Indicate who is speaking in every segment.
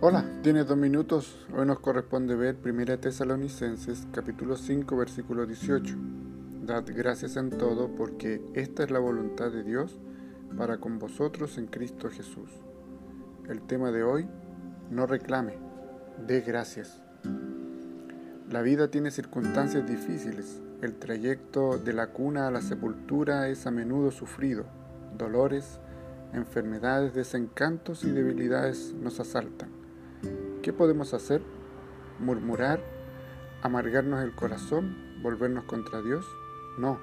Speaker 1: Hola, tienes dos minutos. Hoy nos corresponde ver 1 Tesalonicenses capítulo 5 versículo 18. Dad gracias en todo porque esta es la voluntad de Dios para con vosotros en Cristo Jesús. El tema de hoy, no reclame, dé gracias. La vida tiene circunstancias difíciles. El trayecto de la cuna a la sepultura es a menudo sufrido. Dolores, enfermedades, desencantos y debilidades nos asaltan. ¿Qué podemos hacer? ¿Murmurar? ¿Amargarnos el corazón? ¿Volvernos contra Dios? No.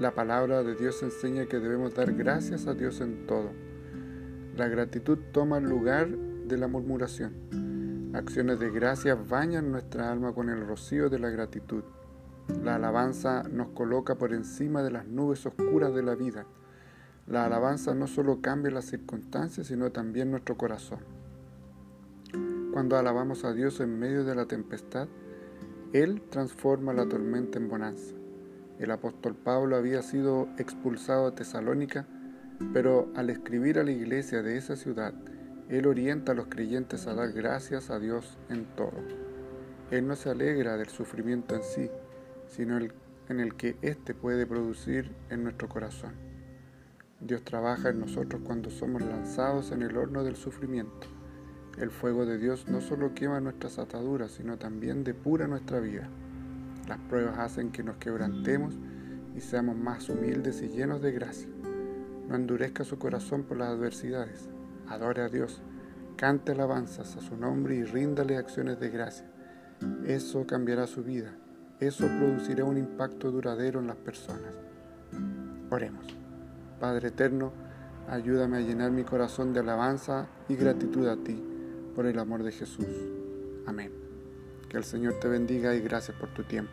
Speaker 1: La palabra de Dios enseña que debemos dar gracias a Dios en todo. La gratitud toma el lugar de la murmuración. Acciones de gracia bañan nuestra alma con el rocío de la gratitud. La alabanza nos coloca por encima de las nubes oscuras de la vida. La alabanza no solo cambia las circunstancias, sino también nuestro corazón. Cuando alabamos a Dios en medio de la tempestad, Él transforma la tormenta en bonanza. El apóstol Pablo había sido expulsado a Tesalónica, pero al escribir a la iglesia de esa ciudad, Él orienta a los creyentes a dar gracias a Dios en todo. Él no se alegra del sufrimiento en sí, sino en el que éste puede producir en nuestro corazón. Dios trabaja en nosotros cuando somos lanzados en el horno del sufrimiento. El fuego de Dios no solo quema nuestras ataduras, sino también depura nuestra vida. Las pruebas hacen que nos quebrantemos y seamos más humildes y llenos de gracia. No endurezca su corazón por las adversidades. Adore a Dios, cante alabanzas a su nombre y ríndale acciones de gracia. Eso cambiará su vida. Eso producirá un impacto duradero en las personas. Oremos. Padre eterno, ayúdame a llenar mi corazón de alabanza y gratitud a ti por el amor de Jesús. Amén. Que el Señor te bendiga y gracias por tu tiempo.